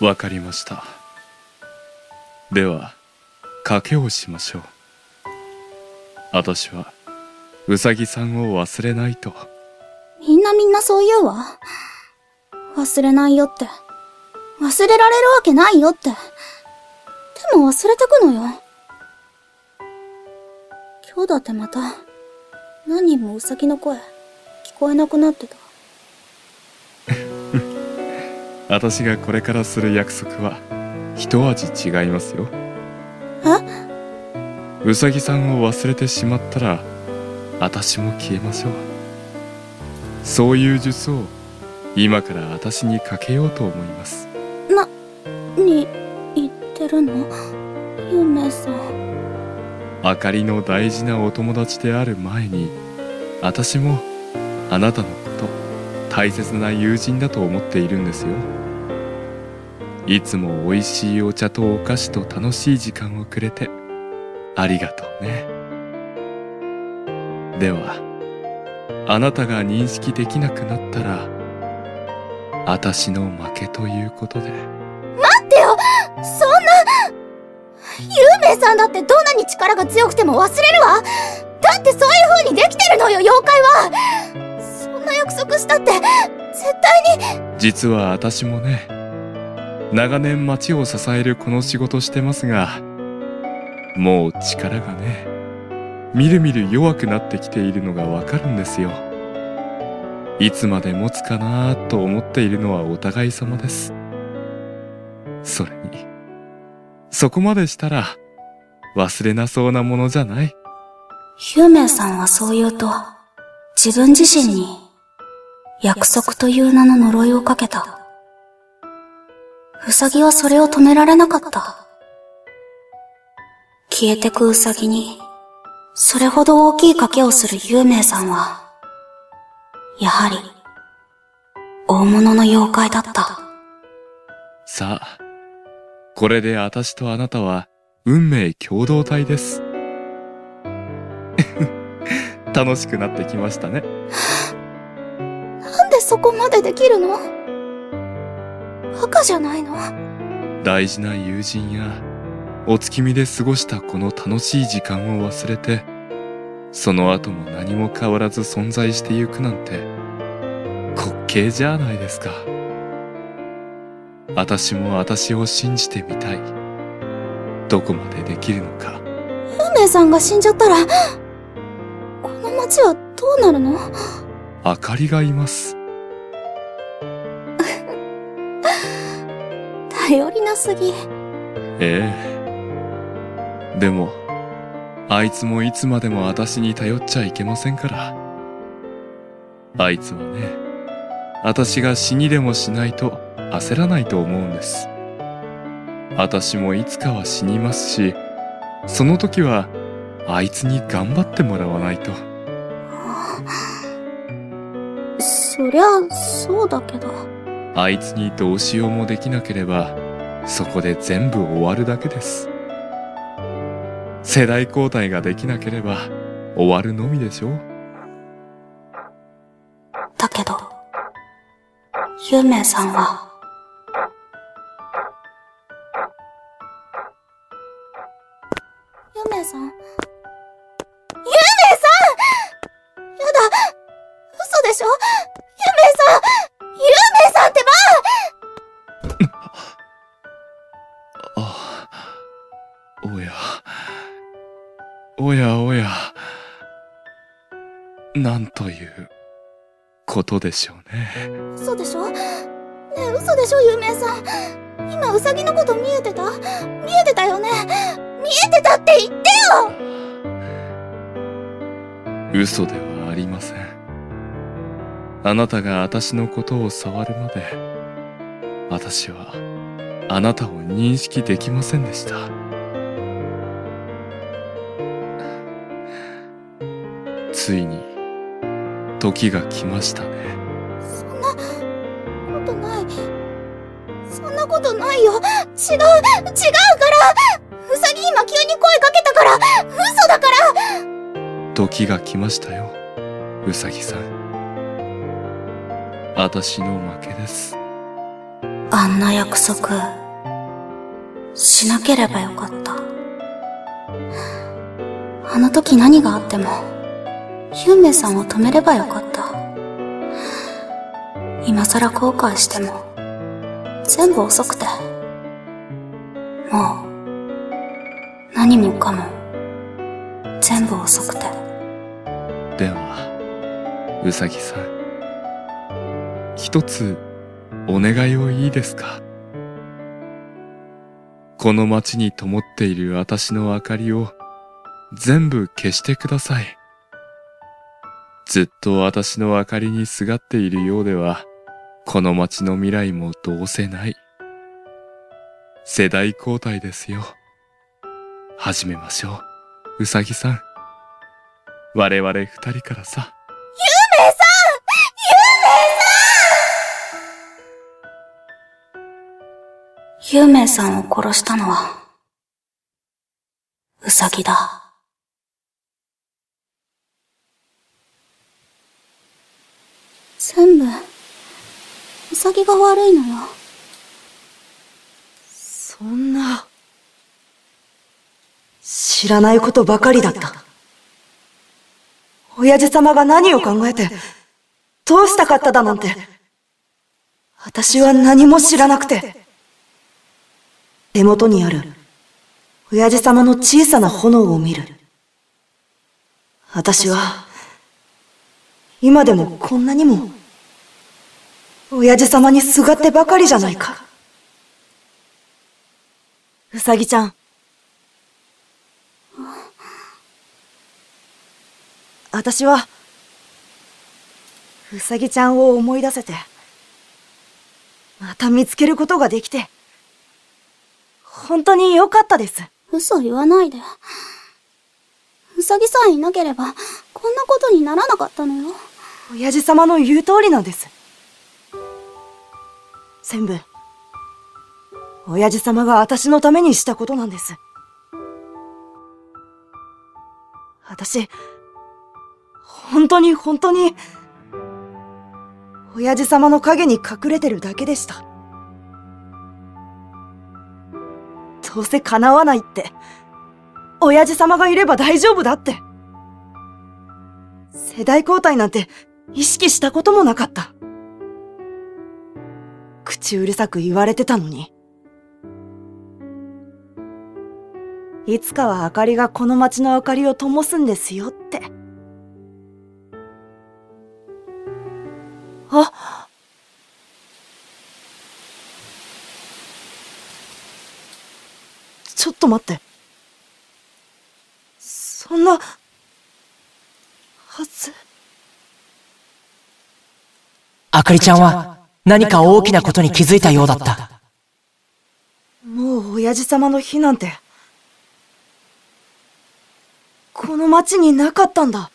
わかりましたでは賭けをしましょう私はうさぎさんを忘れないとみんなみんなそう言うわ。忘れないよって。忘れられるわけないよって。でも忘れてくのよ。今日だってまた、何人もウサギの声、聞こえなくなってた。私がこれからする約束は一味違いますよ。え？うさぎさんを忘れてしまったら私も消えましょう。そういう術を今から私にかけようと思います。な、に、言ってるの？ゆめさん。あかりの大事なお友達である前に私もあなたの大切な友人だと思っているんですよ。いつも美味しいお茶とお菓子と楽しい時間をくれてありがとうね。ではあなたが認識できなくなったら私の負けということで。待ってよ！そんな！ゆめさんだってどんなに力が強くても忘れるわ！だってそういう風にできてるのよ妖怪は！な約束したって絶対に。実は私もね長年町を支えるこの仕事してますがもう力がねみるみる弱くなってきているのがわかるんですよ。いつまで持つかなと思っているのはお互い様です。それにそこまでしたら忘れなそうなものじゃない。ゆめさんはそう言うと自分自身に約束という名の呪いをかけた。うさぎはそれを止められなかった。消えてくうさぎにそれほど大きい賭けをするゆうめいさんはやはり大物の妖怪だった。さあこれで私とあなたは運命共同体です。楽しくなってきましたね。そこまでできるの？バカじゃないの？大事な友人やお月見で過ごしたこの楽しい時間を忘れてその後も何も変わらず存在してゆくなんて滑稽じゃないですか。私も私を信じてみたい。どこまでできるのか。ゆめいさんが死んじゃったらこの町はどうなるの？明かりがいます頼りなすぎ。ええ。でもあいつもいつまでも私に頼っちゃいけませんから。あいつはね私が死にでもしないと焦らないと思うんです。私もいつかは死にますしその時はあいつに頑張ってもらわないと。そりゃそうだけどあいつにどうしようもできなければそこで全部終わるだけです。世代交代ができなければ終わるのみでしょう。だけどゆめいさんはゆめさんや。おやおや。なんということでしょうね。嘘でしょ？ねえ嘘でしょ？ゆめいさん。今ウサギのこと見えてた？見えてたよね？見えてたって言ってよ！嘘ではありません。あなたが私のことを触るまで私はあなたを認識できませんでしたついに時が来ましたね。そんなことない。そんなことないよ。違う違うから。ウサギ今急に声かけたから。嘘だから。時が来ましたようさぎさん。私の負けです。ああんな約束、しなければよかった。あの時何があっても、ヒュンメイさんを止めればよかった。今更後悔しても、全部遅くて。もう、何もかも、全部遅くて。では、うさぎさん、一つ、お願いをいいですか？この街に灯っている私の明かりを全部消してください。ずっと私の明かりにすがっているようでは、この街の未来もどうせない。世代交代ですよ。始めましょう。うさぎさん。我々二人からさ。ゆめさんゆめさんゆめさんを殺したのは、うさぎだ。全部、うさぎが悪いのよ。そんな、知らないことばかりだった。親父様が何を考えて、どうしたかっただなんて、私は何も知らなくて。手元にある、親父様の小さな炎を見る。私は、今でもこんなにも、親父様にすがってばかりじゃないか。うさぎちゃん。私は、うさぎちゃんを思い出せて、また見つけることができて、本当に良かったです。嘘言わないで。うさぎさえいなければ、こんなことにならなかったのよ。親父様の言う通りなんです。全部、親父様が私のためにしたことなんです。私、本当に本当に、親父様の影に隠れてるだけでした。どうせ叶わないって、親父様がいれば大丈夫だって。世代交代なんて意識したこともなかった。口うるさく言われてたのに。いつかは明かりがこの街の明かりを灯すんですよって。あちょっと待って。そんな、はず。あかりちゃんは、何か大きなことに気づいたようだった。もう親父様の日なんて、この町になかったんだ。